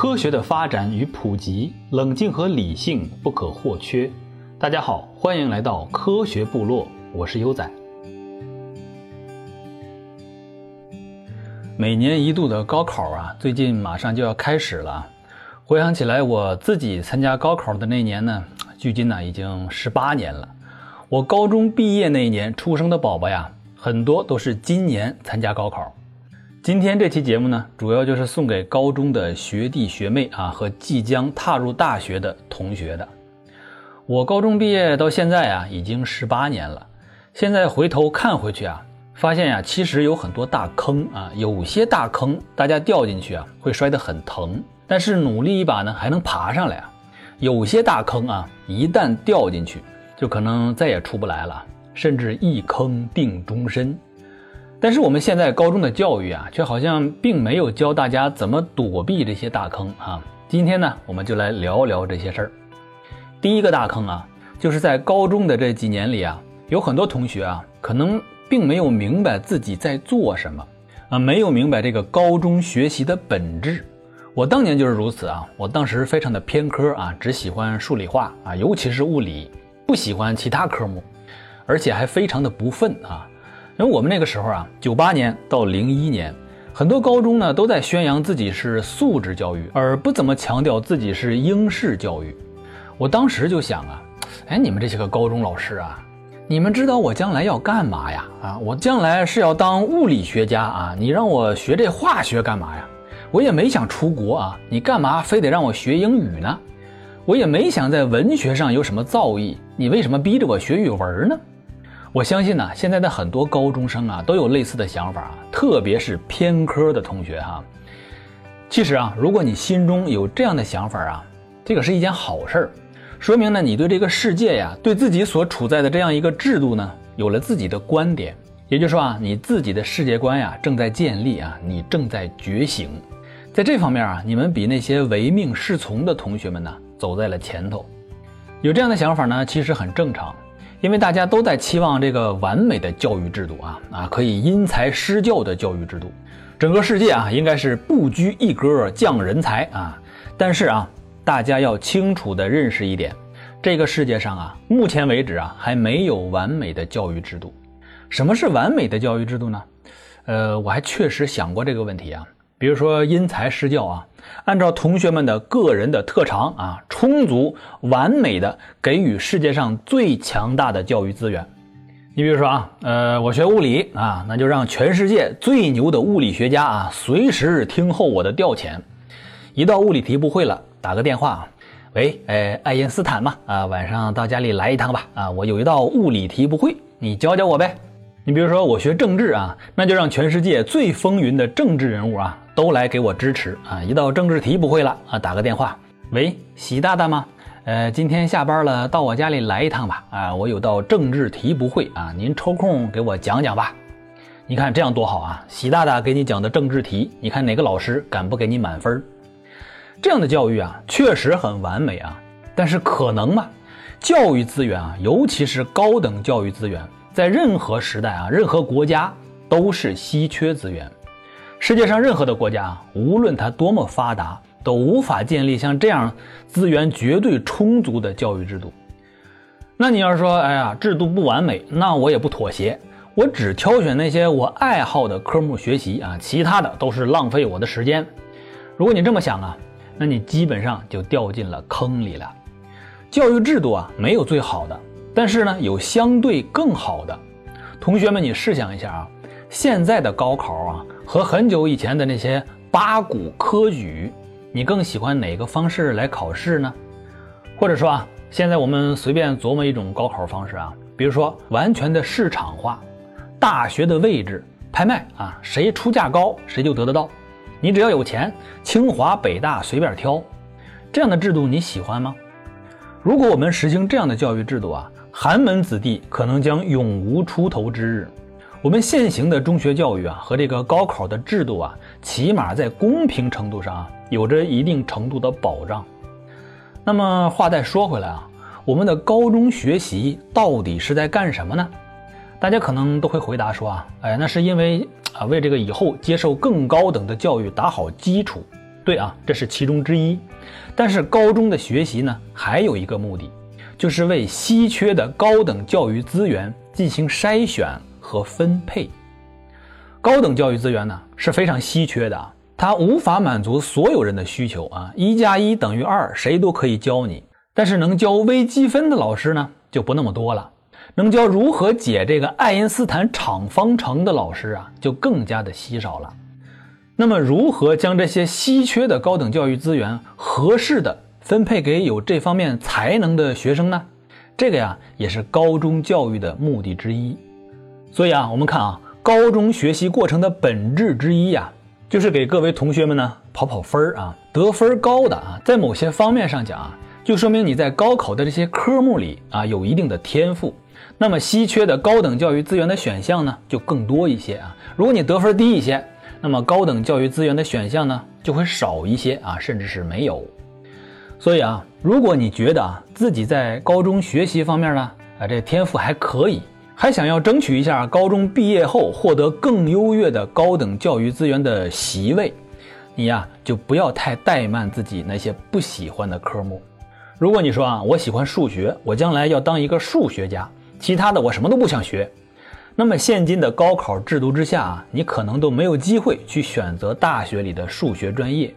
科学的发展与普及，冷静和理性不可或缺。大家好，欢迎来到科学部落，我是优仔。每年一度的高考啊，最近马上就要开始了。回想起来，我自己参加高考的那年呢，距今呢已经十八年了。我高中毕业那一年出生的宝宝呀，很多都是今年参加高考。今天这期节目呢，主要就是送给高中的学弟学妹啊和即将踏入大学的同学的。我高中毕业到现在啊，已经十八年了。现在回头看回去啊，发现呀，其实有很多大坑啊，有些大坑大家掉进去啊，会摔得很疼，但是努力一把呢，还能爬上来啊。有些大坑啊，一旦掉进去，就可能再也出不来了，甚至一坑定终身。但是我们现在高中的教育啊，却好像并没有教大家怎么躲避这些大坑啊。今天呢，我们就来聊聊这些事儿。第一个大坑啊，就是在高中的这几年里啊，有很多同学啊，可能并没有明白自己在做什么啊，没有明白这个高中学习的本质。我当年就是如此啊，我当时非常的偏科啊，只喜欢数理化啊，尤其是物理，不喜欢其他科目，而且还非常的不忿啊。因为我们那个时候啊，九八年到零一年，很多高中呢都在宣扬自己是素质教育，而不怎么强调自己是应试教育。我当时就想啊，哎，你们这些个高中老师啊，你们知道我将来要干嘛呀？啊，我将来是要当物理学家啊，你让我学这化学干嘛呀？我也没想出国啊，你干嘛非得让我学英语呢？我也没想在文学上有什么造诣，你为什么逼着我学语文呢？我相信呢，现在的很多高中生啊，都有类似的想法啊，特别是偏科的同学哈。其实啊，如果你心中有这样的想法啊，这个是一件好事儿，说明呢，你对这个世界呀，对自己所处在的这样一个制度呢，有了自己的观点。也就是说啊，你自己的世界观呀，正在建立啊，你正在觉醒。在这方面啊，你们比那些唯命是从的同学们呢，走在了前头。有这样的想法呢，其实很正常。因为大家都在期望这个完美的教育制度啊啊，可以因材施教的教育制度，整个世界啊应该是不拘一格降人才啊。但是啊，大家要清楚的认识一点，这个世界上啊，目前为止啊还没有完美的教育制度。什么是完美的教育制度呢？呃，我还确实想过这个问题啊。比如说因材施教啊，按照同学们的个人的特长啊，充足完美的给予世界上最强大的教育资源。你比如说啊，呃，我学物理啊，那就让全世界最牛的物理学家啊，随时听候我的调遣。一道物理题不会了，打个电话，喂，哎，爱因斯坦嘛，啊，晚上到家里来一趟吧，啊，我有一道物理题不会，你教教我呗。你比如说我学政治啊，那就让全世界最风云的政治人物啊。都来给我支持啊！一道政治题不会了啊，打个电话，喂，习大大吗？呃，今天下班了，到我家里来一趟吧。啊，我有道政治题不会啊，您抽空给我讲讲吧。你看这样多好啊！习大大给你讲的政治题，你看哪个老师敢不给你满分？这样的教育啊，确实很完美啊。但是可能吗？教育资源啊，尤其是高等教育资源，在任何时代啊，任何国家都是稀缺资源。世界上任何的国家，无论它多么发达，都无法建立像这样资源绝对充足的教育制度。那你要是说，哎呀，制度不完美，那我也不妥协，我只挑选那些我爱好的科目学习啊，其他的都是浪费我的时间。如果你这么想啊，那你基本上就掉进了坑里了。教育制度啊，没有最好的，但是呢，有相对更好的。同学们，你试想一下啊，现在的高考啊。和很久以前的那些八股科举，你更喜欢哪个方式来考试呢？或者说啊，现在我们随便琢磨一种高考方式啊，比如说完全的市场化，大学的位置拍卖啊，谁出价高谁就得得到，你只要有钱，清华北大随便挑，这样的制度你喜欢吗？如果我们实行这样的教育制度啊，寒门子弟可能将永无出头之日。我们现行的中学教育啊，和这个高考的制度啊，起码在公平程度上啊，有着一定程度的保障。那么话再说回来啊，我们的高中学习到底是在干什么呢？大家可能都会回答说啊，哎，那是因为啊，为这个以后接受更高等的教育打好基础。对啊，这是其中之一。但是高中的学习呢，还有一个目的，就是为稀缺的高等教育资源进行筛选和分配。高等教育资源呢是非常稀缺的，它无法满足所有人的需求啊。一加一等于二，谁都可以教你，但是能教微积分的老师呢就不那么多了。能教如何解这个爱因斯坦场方程的老师啊，就更加的稀少了。那么，如何将这些稀缺的高等教育资源合适的分配给有这方面才能的学生呢？这个呀，也是高中教育的目的之一。所以啊，我们看啊，高中学习过程的本质之一呀，就是给各位同学们呢跑跑分儿啊，得分高的啊，在某些方面上讲啊，就说明你在高考的这些科目里啊有一定的天赋。那么稀缺的高等教育资源的选项呢，就更多一些啊。如果你得分低一些，那么高等教育资源的选项呢，就会少一些啊，甚至是没有。所以啊，如果你觉得啊自己在高中学习方面呢，啊这天赋还可以，还想要争取一下高中毕业后获得更优越的高等教育资源的席位，你呀就不要太怠慢自己那些不喜欢的科目。如果你说啊，我喜欢数学，我将来要当一个数学家。其他的我什么都不想学，那么现今的高考制度之下啊，你可能都没有机会去选择大学里的数学专业，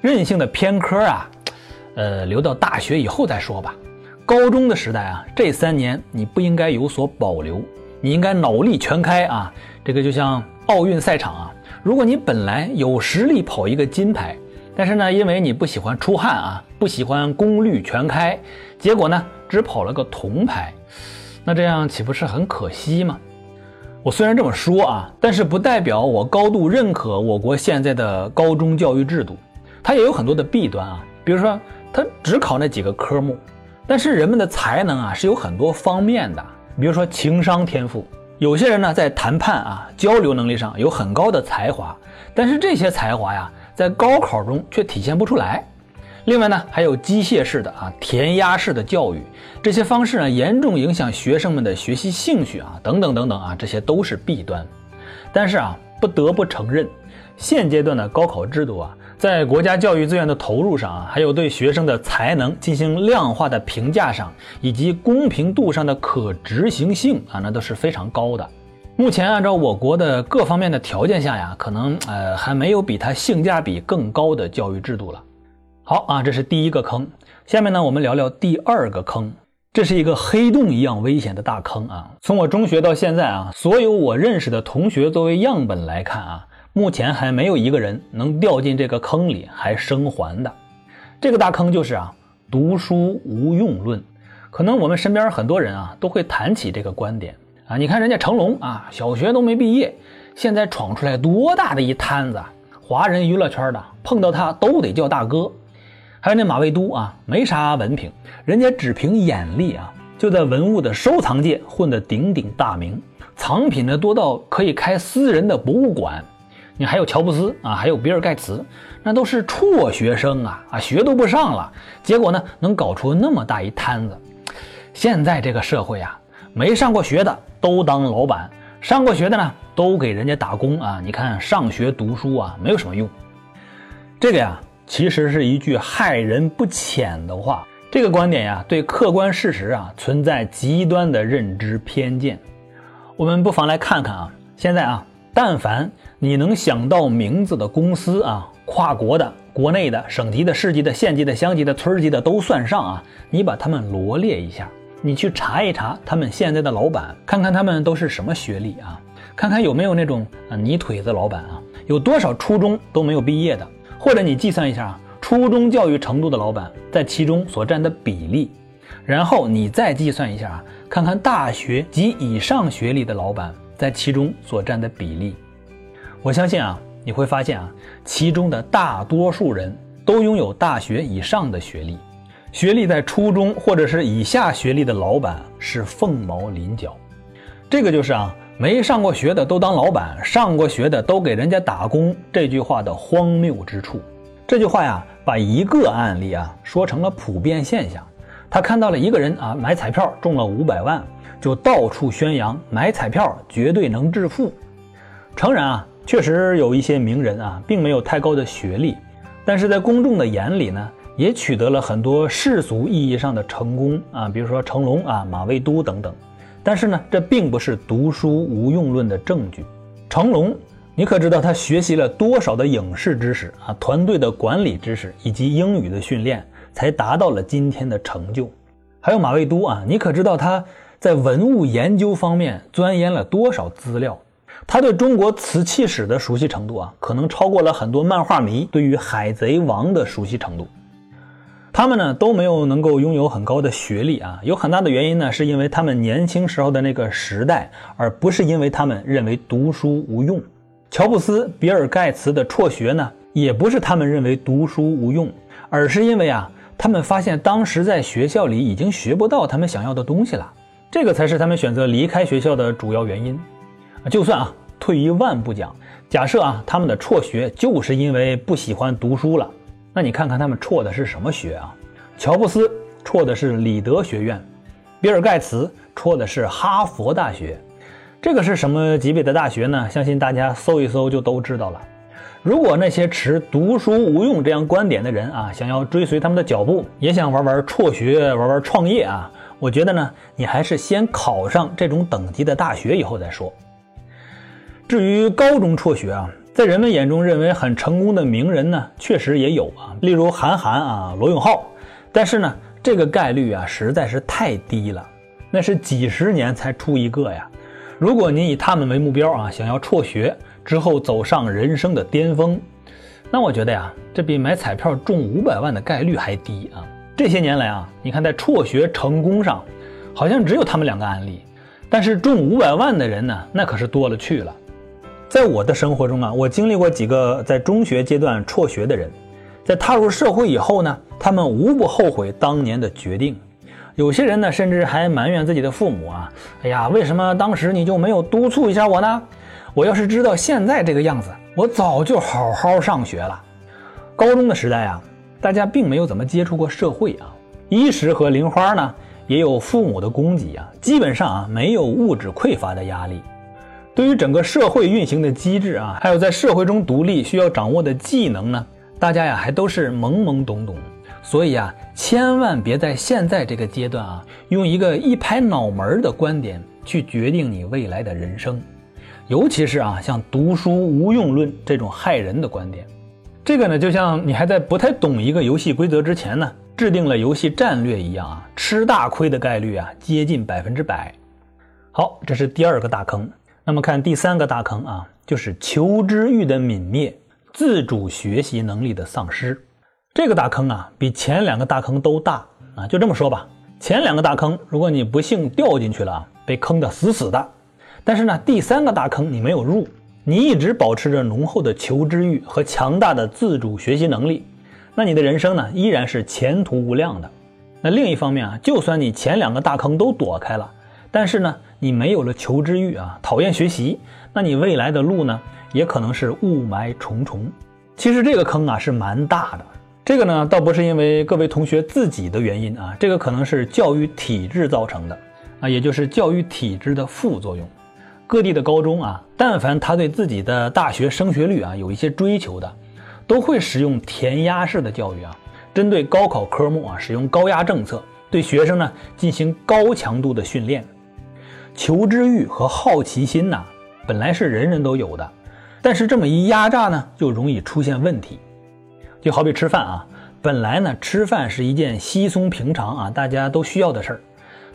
任性的偏科啊，呃，留到大学以后再说吧。高中的时代啊，这三年你不应该有所保留，你应该脑力全开啊。这个就像奥运赛场啊，如果你本来有实力跑一个金牌，但是呢，因为你不喜欢出汗啊，不喜欢功率全开，结果呢，只跑了个铜牌。那这样岂不是很可惜吗？我虽然这么说啊，但是不代表我高度认可我国现在的高中教育制度，它也有很多的弊端啊。比如说，它只考那几个科目，但是人们的才能啊是有很多方面的。比如说情商天赋，有些人呢在谈判啊交流能力上有很高的才华，但是这些才华呀在高考中却体现不出来。另外呢，还有机械式的啊、填鸭式的教育，这些方式呢，严重影响学生们的学习兴趣啊，等等等等啊，这些都是弊端。但是啊，不得不承认，现阶段的高考制度啊，在国家教育资源的投入上啊，还有对学生的才能进行量化的评价上，以及公平度上的可执行性啊，那都是非常高的。目前按照我国的各方面的条件下呀，可能呃还没有比它性价比更高的教育制度了。好啊，这是第一个坑。下面呢，我们聊聊第二个坑。这是一个黑洞一样危险的大坑啊！从我中学到现在啊，所有我认识的同学作为样本来看啊，目前还没有一个人能掉进这个坑里还生还的。这个大坑就是啊，读书无用论。可能我们身边很多人啊，都会谈起这个观点啊。你看人家成龙啊，小学都没毕业，现在闯出来多大的一摊子，华人娱乐圈的碰到他都得叫大哥。还有那马未都啊，没啥文凭，人家只凭眼力啊，就在文物的收藏界混得鼎鼎大名，藏品呢多到可以开私人的博物馆。你还有乔布斯啊，还有比尔盖茨，那都是辍学生啊啊，学都不上了，结果呢能搞出那么大一摊子。现在这个社会啊，没上过学的都当老板，上过学的呢都给人家打工啊。你看上学读书啊，没有什么用。这个呀。其实是一句害人不浅的话。这个观点呀，对客观事实啊存在极端的认知偏见。我们不妨来看看啊，现在啊，但凡你能想到名字的公司啊，跨国的、国内的、省级的、市级的、县级的、乡级的、村级的都算上啊，你把他们罗列一下，你去查一查他们现在的老板，看看他们都是什么学历啊，看看有没有那种啊泥腿子老板啊，有多少初中都没有毕业的。或者你计算一下啊，初中教育程度的老板在其中所占的比例，然后你再计算一下啊，看看大学及以上学历的老板在其中所占的比例。我相信啊，你会发现啊，其中的大多数人都拥有大学以上的学历，学历在初中或者是以下学历的老板是凤毛麟角。这个就是啊。没上过学的都当老板，上过学的都给人家打工。这句话的荒谬之处，这句话呀，把一个案例啊说成了普遍现象。他看到了一个人啊买彩票中了五百万，就到处宣扬买彩票绝对能致富。诚然啊，确实有一些名人啊，并没有太高的学历，但是在公众的眼里呢，也取得了很多世俗意义上的成功啊，比如说成龙啊、马未都等等。但是呢，这并不是读书无用论的证据。成龙，你可知道他学习了多少的影视知识啊、团队的管理知识以及英语的训练，才达到了今天的成就？还有马未都啊，你可知道他在文物研究方面钻研了多少资料？他对中国瓷器史的熟悉程度啊，可能超过了很多漫画迷对于《海贼王》的熟悉程度。他们呢都没有能够拥有很高的学历啊，有很大的原因呢，是因为他们年轻时候的那个时代，而不是因为他们认为读书无用。乔布斯、比尔盖茨的辍学呢，也不是他们认为读书无用，而是因为啊，他们发现当时在学校里已经学不到他们想要的东西了，这个才是他们选择离开学校的主要原因。就算啊，退一万步讲，假设啊，他们的辍学就是因为不喜欢读书了。那你看看他们辍的是什么学啊？乔布斯辍的是里德学院，比尔盖茨辍的是哈佛大学，这个是什么级别的大学呢？相信大家搜一搜就都知道了。如果那些持读书无用这样观点的人啊，想要追随他们的脚步，也想玩玩辍学、玩玩创业啊，我觉得呢，你还是先考上这种等级的大学以后再说。至于高中辍学啊。在人们眼中认为很成功的名人呢，确实也有啊，例如韩寒啊、罗永浩。但是呢，这个概率啊实在是太低了，那是几十年才出一个呀。如果您以他们为目标啊，想要辍学之后走上人生的巅峰，那我觉得呀，这比买彩票中五百万的概率还低啊。这些年来啊，你看在辍学成功上，好像只有他们两个案例，但是中五百万的人呢，那可是多了去了。在我的生活中啊，我经历过几个在中学阶段辍学的人，在踏入社会以后呢，他们无不后悔当年的决定。有些人呢，甚至还埋怨自己的父母啊，哎呀，为什么当时你就没有督促一下我呢？我要是知道现在这个样子，我早就好好上学了。高中的时代啊，大家并没有怎么接触过社会啊，衣食和零花呢，也有父母的供给啊，基本上啊，没有物质匮乏的压力。对于整个社会运行的机制啊，还有在社会中独立需要掌握的技能呢，大家呀还都是懵懵懂懂，所以啊，千万别在现在这个阶段啊，用一个一拍脑门的观点去决定你未来的人生，尤其是啊，像读书无用论这种害人的观点，这个呢，就像你还在不太懂一个游戏规则之前呢，制定了游戏战略一样啊，吃大亏的概率啊，接近百分之百。好，这是第二个大坑。那么看第三个大坑啊，就是求知欲的泯灭，自主学习能力的丧失。这个大坑啊，比前两个大坑都大啊。就这么说吧，前两个大坑，如果你不幸掉进去了，被坑得死死的。但是呢，第三个大坑你没有入，你一直保持着浓厚的求知欲和强大的自主学习能力，那你的人生呢，依然是前途无量的。那另一方面啊，就算你前两个大坑都躲开了，但是呢。你没有了求知欲啊，讨厌学习，那你未来的路呢，也可能是雾霾重重。其实这个坑啊是蛮大的，这个呢倒不是因为各位同学自己的原因啊，这个可能是教育体制造成的啊，也就是教育体制的副作用。各地的高中啊，但凡他对自己的大学升学率啊有一些追求的，都会使用填鸭式的教育啊，针对高考科目啊使用高压政策，对学生呢进行高强度的训练。求知欲和好奇心呐，本来是人人都有的，但是这么一压榨呢，就容易出现问题。就好比吃饭啊，本来呢吃饭是一件稀松平常啊，大家都需要的事儿，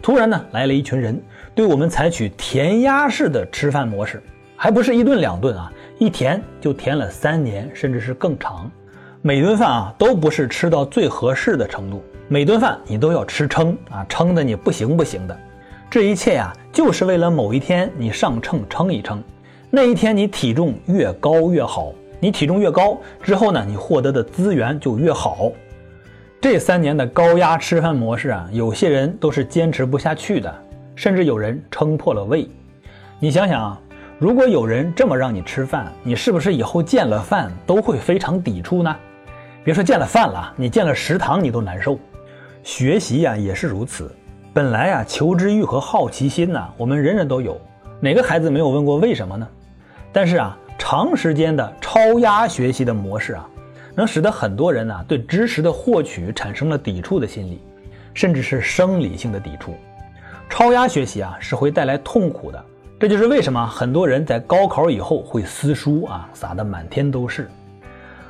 突然呢来了一群人，对我们采取填鸭式的吃饭模式，还不是一顿两顿啊，一填就填了三年，甚至是更长。每顿饭啊都不是吃到最合适的程度，每顿饭你都要吃撑啊，撑的你不行不行的。这一切呀，就是为了某一天你上秤称一称，那一天你体重越高越好，你体重越高之后呢，你获得的资源就越好。这三年的高压吃饭模式啊，有些人都是坚持不下去的，甚至有人撑破了胃。你想想啊，如果有人这么让你吃饭，你是不是以后见了饭都会非常抵触呢？别说见了饭了，你见了食堂你都难受。学习呀也是如此。本来啊，求知欲和好奇心呐，我们人人都有，哪个孩子没有问过为什么呢？但是啊，长时间的超压学习的模式啊，能使得很多人呢对知识的获取产生了抵触的心理，甚至是生理性的抵触。超压学习啊是会带来痛苦的，这就是为什么很多人在高考以后会撕书啊，撒得满天都是。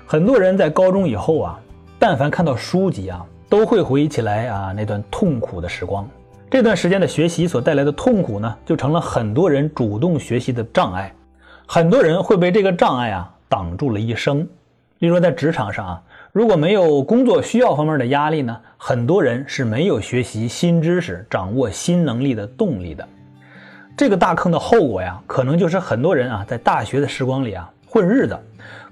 很多人在高中以后啊，但凡看到书籍啊，都会回忆起来啊那段痛苦的时光。这段时间的学习所带来的痛苦呢，就成了很多人主动学习的障碍。很多人会被这个障碍啊挡住了一生。例如说在职场上啊，如果没有工作需要方面的压力呢，很多人是没有学习新知识、掌握新能力的动力的。这个大坑的后果呀，可能就是很多人啊在大学的时光里啊混日子。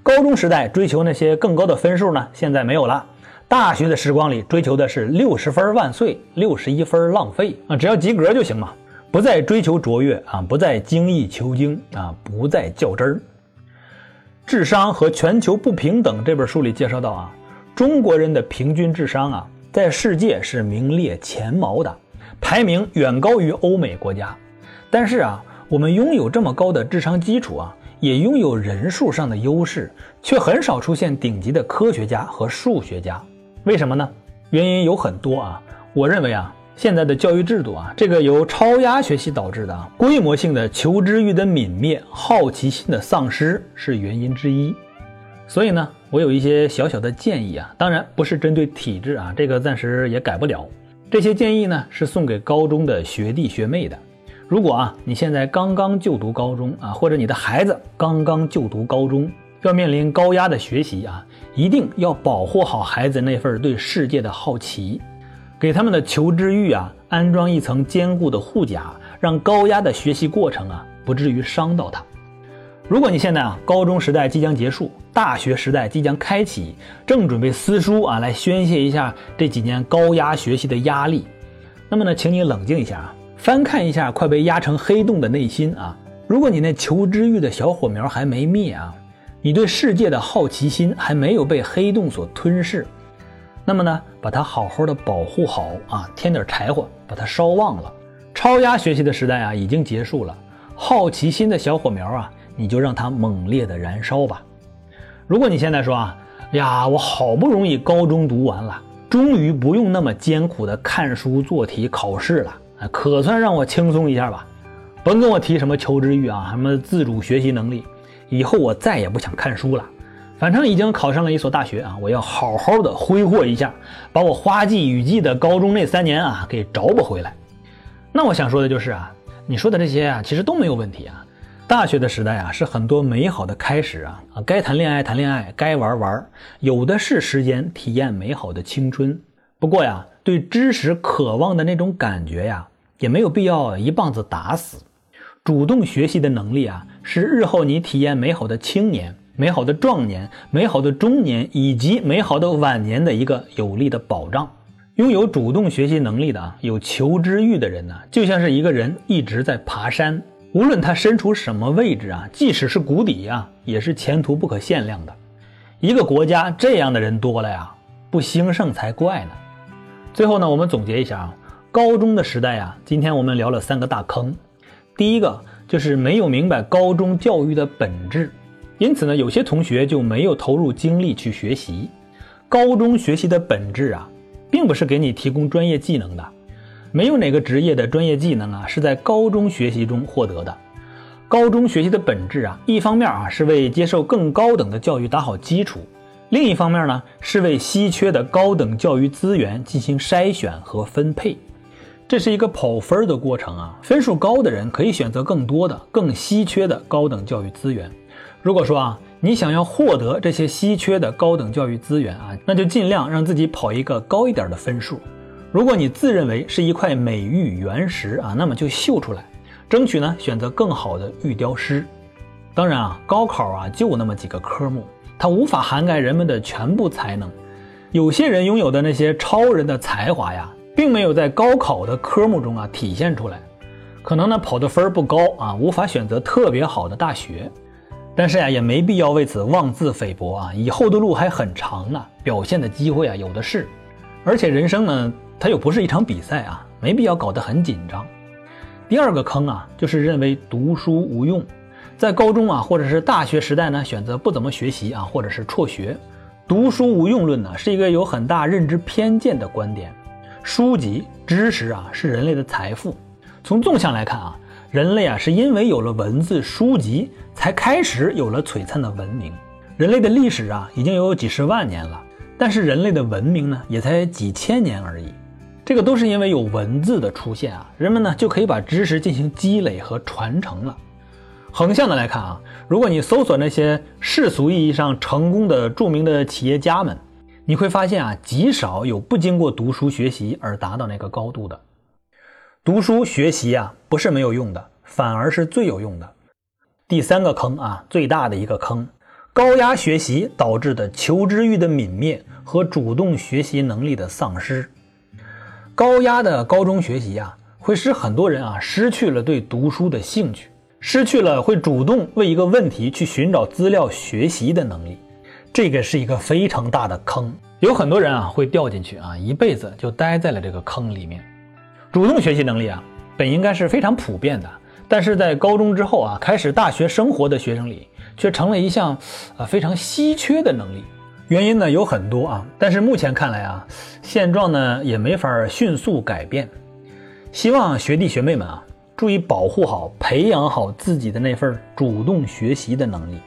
高中时代追求那些更高的分数呢，现在没有了。大学的时光里追求的是六十分万岁，六十一分浪费啊，只要及格就行嘛，不再追求卓越啊，不再精益求精啊，不再较真儿。智商和全球不平等这本书里介绍到啊，中国人的平均智商啊，在世界是名列前茅的，排名远高于欧美国家。但是啊，我们拥有这么高的智商基础啊。也拥有人数上的优势，却很少出现顶级的科学家和数学家。为什么呢？原因有很多啊。我认为啊，现在的教育制度啊，这个由超压学习导致的啊规模性的求知欲的泯灭、好奇心的丧失是原因之一。所以呢，我有一些小小的建议啊，当然不是针对体制啊，这个暂时也改不了。这些建议呢，是送给高中的学弟学妹的。如果啊，你现在刚刚就读高中啊，或者你的孩子刚刚就读高中，要面临高压的学习啊，一定要保护好孩子那份对世界的好奇，给他们的求知欲啊安装一层坚固的护甲，让高压的学习过程啊不至于伤到他。如果你现在啊高中时代即将结束，大学时代即将开启，正准备撕书啊来宣泄一下这几年高压学习的压力，那么呢，请你冷静一下啊。翻看一下快被压成黑洞的内心啊！如果你那求知欲的小火苗还没灭啊，你对世界的好奇心还没有被黑洞所吞噬，那么呢，把它好好的保护好啊，添点柴火，把它烧旺了。超压学习的时代啊，已经结束了。好奇心的小火苗啊，你就让它猛烈的燃烧吧。如果你现在说啊，呀，我好不容易高中读完了，终于不用那么艰苦的看书做题考试了。可算让我轻松一下吧，甭跟我提什么求知欲啊，什么自主学习能力，以后我再也不想看书了。反正已经考上了一所大学啊，我要好好的挥霍一下，把我花季雨季的高中那三年啊给找补回来。那我想说的就是啊，你说的这些啊，其实都没有问题啊。大学的时代啊，是很多美好的开始啊啊，该谈恋爱谈恋爱，该玩玩，有的是时间体验美好的青春。不过呀，对知识渴望的那种感觉呀。也没有必要一棒子打死，主动学习的能力啊，是日后你体验美好的青年、美好的壮年、美好的中年以及美好的晚年的一个有力的保障。拥有主动学习能力的啊，有求知欲的人呢，就像是一个人一直在爬山，无论他身处什么位置啊，即使是谷底啊，也是前途不可限量的。一个国家这样的人多了呀，不兴盛才怪呢。最后呢，我们总结一下啊。高中的时代啊，今天我们聊了三个大坑。第一个就是没有明白高中教育的本质，因此呢，有些同学就没有投入精力去学习。高中学习的本质啊，并不是给你提供专业技能的，没有哪个职业的专业技能啊是在高中学习中获得的。高中学习的本质啊，一方面啊是为接受更高等的教育打好基础，另一方面呢是为稀缺的高等教育资源进行筛选和分配。这是一个跑分的过程啊，分数高的人可以选择更多的、更稀缺的高等教育资源。如果说啊，你想要获得这些稀缺的高等教育资源啊，那就尽量让自己跑一个高一点的分数。如果你自认为是一块美玉原石啊，那么就秀出来，争取呢选择更好的玉雕师。当然啊，高考啊就那么几个科目，它无法涵盖人们的全部才能。有些人拥有的那些超人的才华呀。并没有在高考的科目中啊体现出来，可能呢跑的分儿不高啊，无法选择特别好的大学，但是呀也没必要为此妄自菲薄啊，以后的路还很长呢，表现的机会啊有的是，而且人生呢它又不是一场比赛啊，没必要搞得很紧张。第二个坑啊就是认为读书无用，在高中啊或者是大学时代呢选择不怎么学习啊或者是辍学，读书无用论呢，是一个有很大认知偏见的观点。书籍知识啊，是人类的财富。从纵向来看啊，人类啊是因为有了文字书籍，才开始有了璀璨的文明。人类的历史啊，已经有几十万年了，但是人类的文明呢，也才几千年而已。这个都是因为有文字的出现啊，人们呢就可以把知识进行积累和传承了。横向的来看啊，如果你搜索那些世俗意义上成功的著名的企业家们，你会发现啊，极少有不经过读书学习而达到那个高度的。读书学习啊，不是没有用的，反而是最有用的。第三个坑啊，最大的一个坑，高压学习导致的求知欲的泯灭和主动学习能力的丧失。高压的高中学习啊，会使很多人啊失去了对读书的兴趣。失去了会主动为一个问题去寻找资料学习的能力，这个是一个非常大的坑。有很多人啊会掉进去啊，一辈子就待在了这个坑里面。主动学习能力啊，本应该是非常普遍的，但是在高中之后啊，开始大学生活的学生里，却成了一项啊非常稀缺的能力。原因呢有很多啊，但是目前看来啊，现状呢也没法迅速改变。希望学弟学妹们啊。注意保护好、培养好自己的那份主动学习的能力，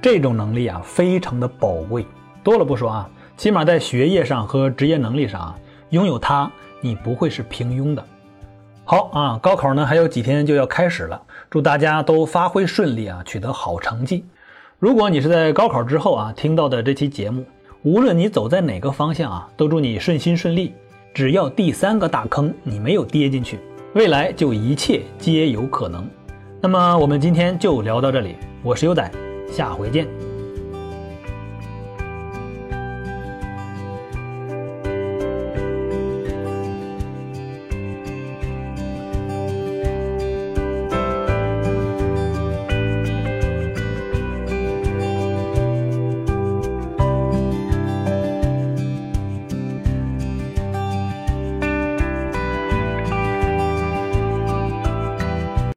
这种能力啊，非常的宝贵。多了不说啊，起码在学业上和职业能力上啊，拥有它，你不会是平庸的。好啊，高考呢还有几天就要开始了，祝大家都发挥顺利啊，取得好成绩。如果你是在高考之后啊听到的这期节目，无论你走在哪个方向啊，都祝你顺心顺利。只要第三个大坑你没有跌进去。未来就一切皆有可能。那么我们今天就聊到这里，我是优仔，下回见。